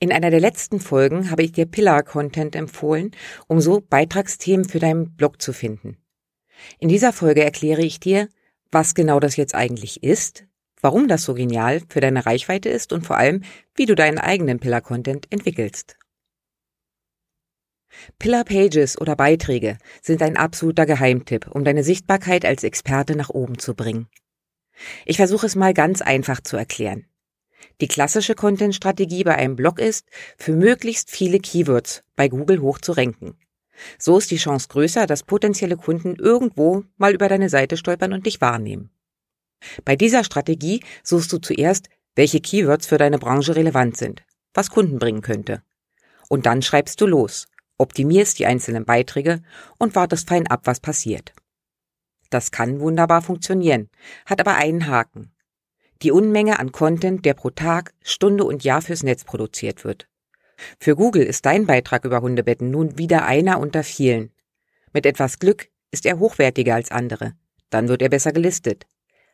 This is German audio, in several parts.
In einer der letzten Folgen habe ich dir Pillar-Content empfohlen, um so Beitragsthemen für deinen Blog zu finden. In dieser Folge erkläre ich dir, was genau das jetzt eigentlich ist, warum das so genial für deine Reichweite ist und vor allem, wie du deinen eigenen Pillar-Content entwickelst. Pillar Pages oder Beiträge sind ein absoluter Geheimtipp, um deine Sichtbarkeit als Experte nach oben zu bringen. Ich versuche es mal ganz einfach zu erklären. Die klassische Content-Strategie bei einem Blog ist, für möglichst viele Keywords bei Google hoch zu ranken. So ist die Chance größer, dass potenzielle Kunden irgendwo mal über deine Seite stolpern und dich wahrnehmen. Bei dieser Strategie suchst du zuerst, welche Keywords für deine Branche relevant sind, was Kunden bringen könnte. Und dann schreibst du los, optimierst die einzelnen Beiträge und wartest fein ab, was passiert. Das kann wunderbar funktionieren, hat aber einen Haken. Die Unmenge an Content, der pro Tag, Stunde und Jahr fürs Netz produziert wird. Für Google ist dein Beitrag über Hundebetten nun wieder einer unter vielen. Mit etwas Glück ist er hochwertiger als andere. Dann wird er besser gelistet.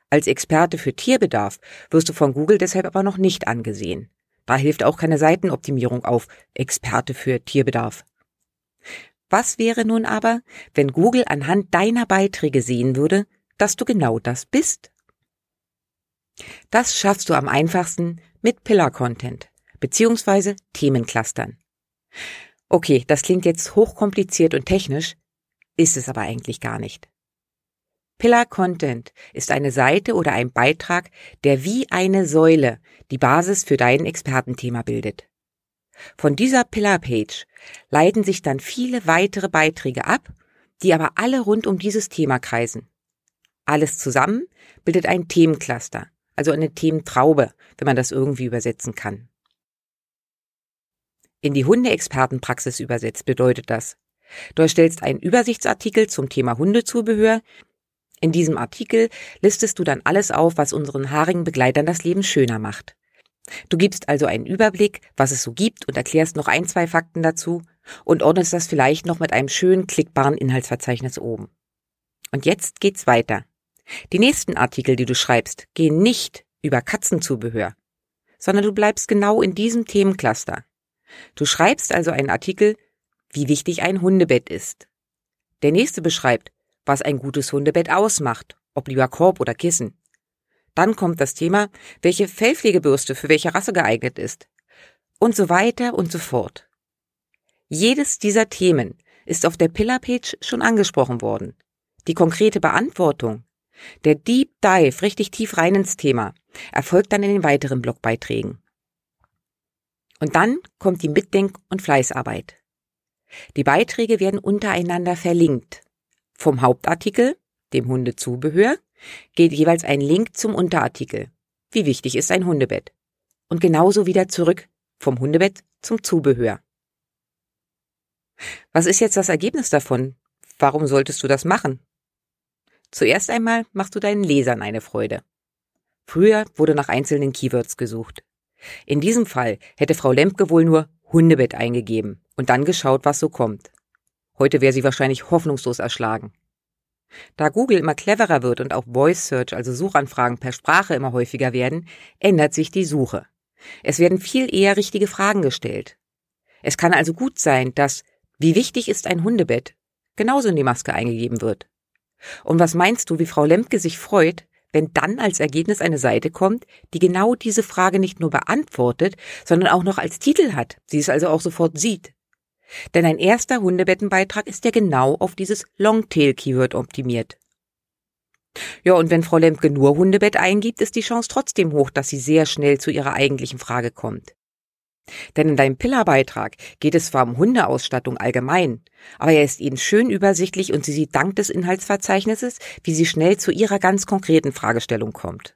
Als Experte für Tierbedarf wirst du von Google deshalb aber noch nicht angesehen. Da hilft auch keine Seitenoptimierung auf Experte für Tierbedarf. Was wäre nun aber, wenn Google anhand deiner Beiträge sehen würde, dass du genau das bist? Das schaffst du am einfachsten mit Pillar-Content beziehungsweise Themenclustern. Okay, das klingt jetzt hochkompliziert und technisch, ist es aber eigentlich gar nicht. Pillar Content ist eine Seite oder ein Beitrag, der wie eine Säule die Basis für dein Expertenthema bildet. Von dieser Pillar Page leiten sich dann viele weitere Beiträge ab, die aber alle rund um dieses Thema kreisen. Alles zusammen bildet ein Themencluster, also eine Thementraube, wenn man das irgendwie übersetzen kann. In die Hundeexpertenpraxis übersetzt bedeutet das, du erstellst einen Übersichtsartikel zum Thema Hundezubehör. In diesem Artikel listest du dann alles auf, was unseren haarigen Begleitern das Leben schöner macht. Du gibst also einen Überblick, was es so gibt und erklärst noch ein, zwei Fakten dazu und ordnest das vielleicht noch mit einem schönen klickbaren Inhaltsverzeichnis oben. Und jetzt geht's weiter. Die nächsten Artikel, die du schreibst, gehen nicht über Katzenzubehör, sondern du bleibst genau in diesem Themencluster. Du schreibst also einen Artikel, wie wichtig ein Hundebett ist. Der nächste beschreibt, was ein gutes Hundebett ausmacht, ob lieber Korb oder Kissen. Dann kommt das Thema, welche Fellpflegebürste für welche Rasse geeignet ist. Und so weiter und so fort. Jedes dieser Themen ist auf der Pillar-Page schon angesprochen worden. Die konkrete Beantwortung der Deep Dive richtig tief rein ins Thema erfolgt dann in den weiteren Blogbeiträgen. Und dann kommt die Mitdenk- und Fleißarbeit. Die Beiträge werden untereinander verlinkt. Vom Hauptartikel, dem Hundezubehör, geht jeweils ein Link zum Unterartikel. Wie wichtig ist ein Hundebett? Und genauso wieder zurück vom Hundebett zum Zubehör. Was ist jetzt das Ergebnis davon? Warum solltest du das machen? Zuerst einmal machst du deinen Lesern eine Freude. Früher wurde nach einzelnen Keywords gesucht. In diesem Fall hätte Frau Lemke wohl nur Hundebett eingegeben und dann geschaut, was so kommt. Heute wäre sie wahrscheinlich hoffnungslos erschlagen. Da Google immer cleverer wird und auch Voice Search, also Suchanfragen per Sprache immer häufiger werden, ändert sich die Suche. Es werden viel eher richtige Fragen gestellt. Es kann also gut sein, dass wie wichtig ist ein Hundebett genauso in die Maske eingegeben wird. Und was meinst du, wie Frau Lemke sich freut, wenn dann als Ergebnis eine Seite kommt, die genau diese Frage nicht nur beantwortet, sondern auch noch als Titel hat, sie es also auch sofort sieht. Denn ein erster Hundebettenbeitrag ist ja genau auf dieses Longtail-Keyword optimiert. Ja, und wenn Frau Lemke nur Hundebett eingibt, ist die Chance trotzdem hoch, dass sie sehr schnell zu ihrer eigentlichen Frage kommt. Denn in deinem Pillerbeitrag geht es zwar um Hundeausstattung allgemein, aber er ist Ihnen schön übersichtlich und sie sieht dank des Inhaltsverzeichnisses, wie sie schnell zu ihrer ganz konkreten Fragestellung kommt.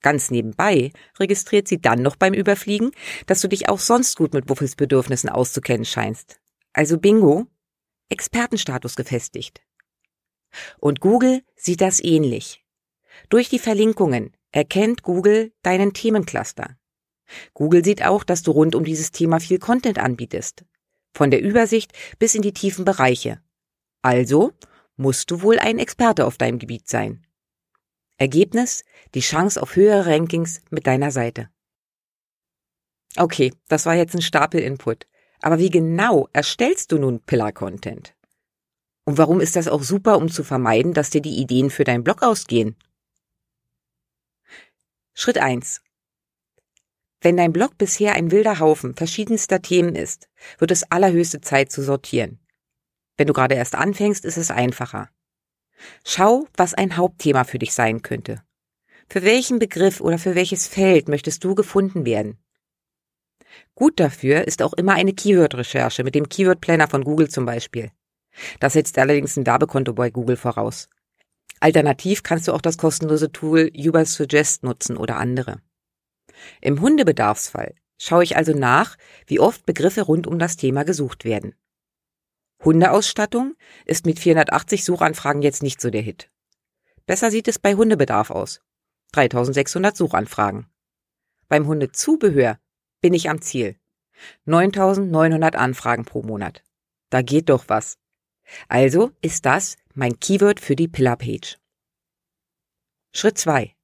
Ganz nebenbei registriert sie dann noch beim Überfliegen, dass du dich auch sonst gut mit Wuffels Bedürfnissen auszukennen scheinst. Also bingo, Expertenstatus gefestigt. Und Google sieht das ähnlich. Durch die Verlinkungen erkennt Google deinen Themencluster. Google sieht auch, dass du rund um dieses Thema viel Content anbietest. Von der Übersicht bis in die tiefen Bereiche. Also musst du wohl ein Experte auf deinem Gebiet sein. Ergebnis, die Chance auf höhere Rankings mit deiner Seite. Okay, das war jetzt ein Stapel Input. Aber wie genau erstellst du nun Pillar-Content? Und warum ist das auch super, um zu vermeiden, dass dir die Ideen für deinen Blog ausgehen? Schritt eins: Wenn dein Blog bisher ein wilder Haufen verschiedenster Themen ist, wird es allerhöchste Zeit zu sortieren. Wenn du gerade erst anfängst, ist es einfacher. Schau, was ein Hauptthema für dich sein könnte. Für welchen Begriff oder für welches Feld möchtest du gefunden werden? Gut dafür ist auch immer eine Keyword-Recherche mit dem Keyword Planner von Google zum Beispiel. Das setzt allerdings ein Werbekonto bei Google voraus. Alternativ kannst du auch das kostenlose Tool Ubersuggest nutzen oder andere. Im Hundebedarfsfall schaue ich also nach, wie oft Begriffe rund um das Thema gesucht werden. Hundeausstattung ist mit 480 Suchanfragen jetzt nicht so der Hit. Besser sieht es bei Hundebedarf aus. 3600 Suchanfragen. Beim Hundezubehör bin ich am Ziel. 9900 Anfragen pro Monat. Da geht doch was. Also ist das mein Keyword für die Pillar-Page. Schritt 2.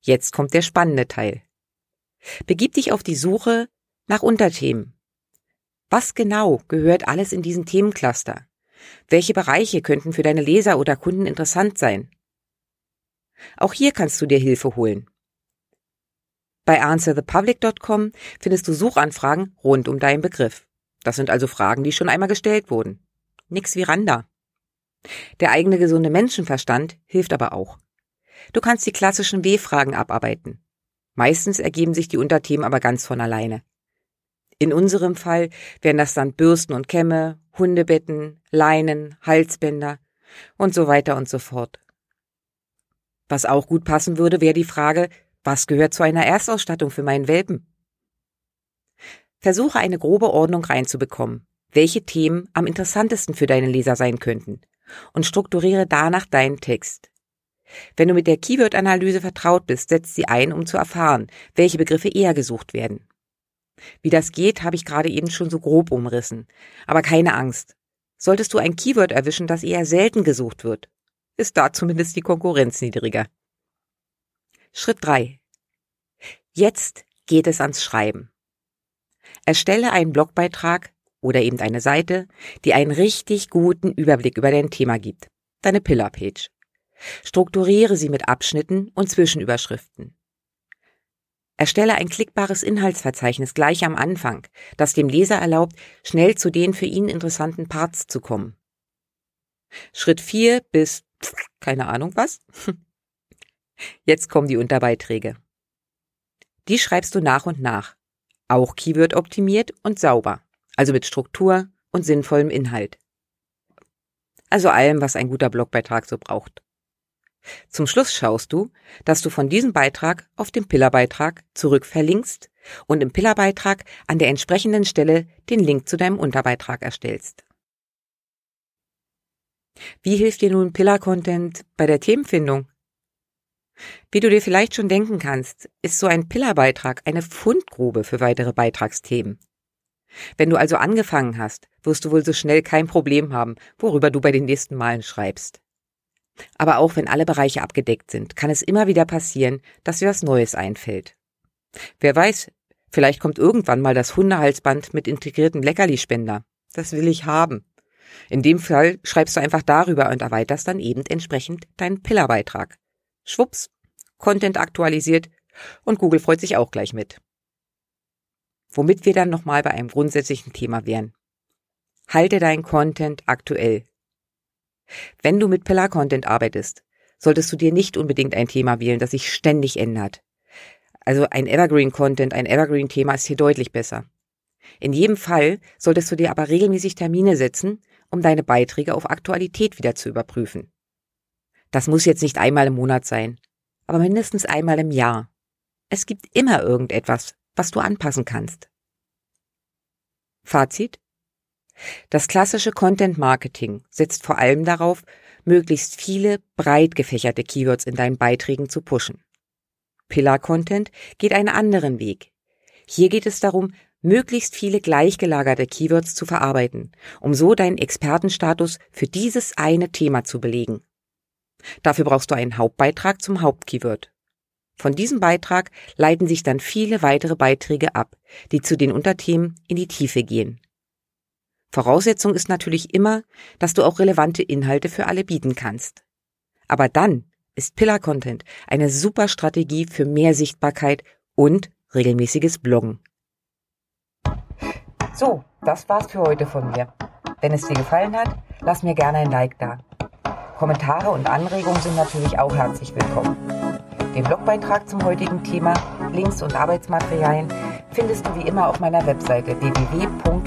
Jetzt kommt der spannende Teil. Begib dich auf die Suche nach Unterthemen. Was genau gehört alles in diesen Themencluster? Welche Bereiche könnten für deine Leser oder Kunden interessant sein? Auch hier kannst du dir Hilfe holen. Bei answerthepublic.com findest du Suchanfragen rund um deinen Begriff. Das sind also Fragen, die schon einmal gestellt wurden. Nix wie Randa. Der eigene gesunde Menschenverstand hilft aber auch. Du kannst die klassischen W-Fragen abarbeiten. Meistens ergeben sich die Unterthemen aber ganz von alleine. In unserem Fall wären das dann Bürsten und Kämme, Hundebetten, Leinen, Halsbänder und so weiter und so fort. Was auch gut passen würde, wäre die Frage, was gehört zu einer Erstausstattung für meinen Welpen? Versuche eine grobe Ordnung reinzubekommen, welche Themen am interessantesten für deine Leser sein könnten und strukturiere danach deinen Text. Wenn du mit der Keyword-Analyse vertraut bist, setz sie ein, um zu erfahren, welche Begriffe eher gesucht werden. Wie das geht, habe ich gerade eben schon so grob umrissen. Aber keine Angst. Solltest du ein Keyword erwischen, das eher selten gesucht wird, ist da zumindest die Konkurrenz niedriger. Schritt 3. Jetzt geht es ans Schreiben. Erstelle einen Blogbeitrag oder eben eine Seite, die einen richtig guten Überblick über dein Thema gibt. Deine Pillar-Page. Strukturiere sie mit Abschnitten und Zwischenüberschriften. Erstelle ein klickbares Inhaltsverzeichnis gleich am Anfang, das dem Leser erlaubt, schnell zu den für ihn interessanten Parts zu kommen. Schritt 4 bis keine Ahnung was. Jetzt kommen die Unterbeiträge. Die schreibst du nach und nach, auch Keyword optimiert und sauber, also mit Struktur und sinnvollem Inhalt. Also allem, was ein guter Blogbeitrag so braucht. Zum Schluss schaust du, dass du von diesem Beitrag auf den Pillarbeitrag zurück verlinkst und im Pillarbeitrag an der entsprechenden Stelle den Link zu deinem Unterbeitrag erstellst. Wie hilft dir nun Pillar-Content bei der Themenfindung? Wie du dir vielleicht schon denken kannst, ist so ein Pillarbeitrag eine Fundgrube für weitere Beitragsthemen. Wenn du also angefangen hast, wirst du wohl so schnell kein Problem haben, worüber du bei den nächsten Malen schreibst. Aber auch wenn alle Bereiche abgedeckt sind, kann es immer wieder passieren, dass dir was Neues einfällt. Wer weiß, vielleicht kommt irgendwann mal das Hundehalsband mit integriertem Leckerlispender. Das will ich haben. In dem Fall schreibst du einfach darüber und erweiterst dann eben entsprechend deinen Pillarbeitrag. Schwupps, Content aktualisiert und Google freut sich auch gleich mit. Womit wir dann nochmal bei einem grundsätzlichen Thema wären. Halte deinen Content aktuell. Wenn du mit Pillar-Content arbeitest, solltest du dir nicht unbedingt ein Thema wählen, das sich ständig ändert. Also ein Evergreen-Content, ein Evergreen-Thema ist hier deutlich besser. In jedem Fall solltest du dir aber regelmäßig Termine setzen, um deine Beiträge auf Aktualität wieder zu überprüfen. Das muss jetzt nicht einmal im Monat sein. aber mindestens einmal im Jahr. Es gibt immer irgendetwas, was du anpassen kannst. Fazit? Das klassische Content Marketing setzt vor allem darauf, möglichst viele breit gefächerte Keywords in deinen Beiträgen zu pushen. Pillar Content geht einen anderen Weg. Hier geht es darum, möglichst viele gleichgelagerte Keywords zu verarbeiten, um so deinen Expertenstatus für dieses eine Thema zu belegen. Dafür brauchst du einen Hauptbeitrag zum Hauptkeyword. Von diesem Beitrag leiten sich dann viele weitere Beiträge ab, die zu den Unterthemen in die Tiefe gehen. Voraussetzung ist natürlich immer, dass du auch relevante Inhalte für alle bieten kannst. Aber dann ist Pillar Content eine super Strategie für mehr Sichtbarkeit und regelmäßiges Bloggen. So, das war's für heute von mir. Wenn es dir gefallen hat, lass mir gerne ein Like da. Kommentare und Anregungen sind natürlich auch herzlich willkommen. Den Blogbeitrag zum heutigen Thema, Links und Arbeitsmaterialien findest du wie immer auf meiner Webseite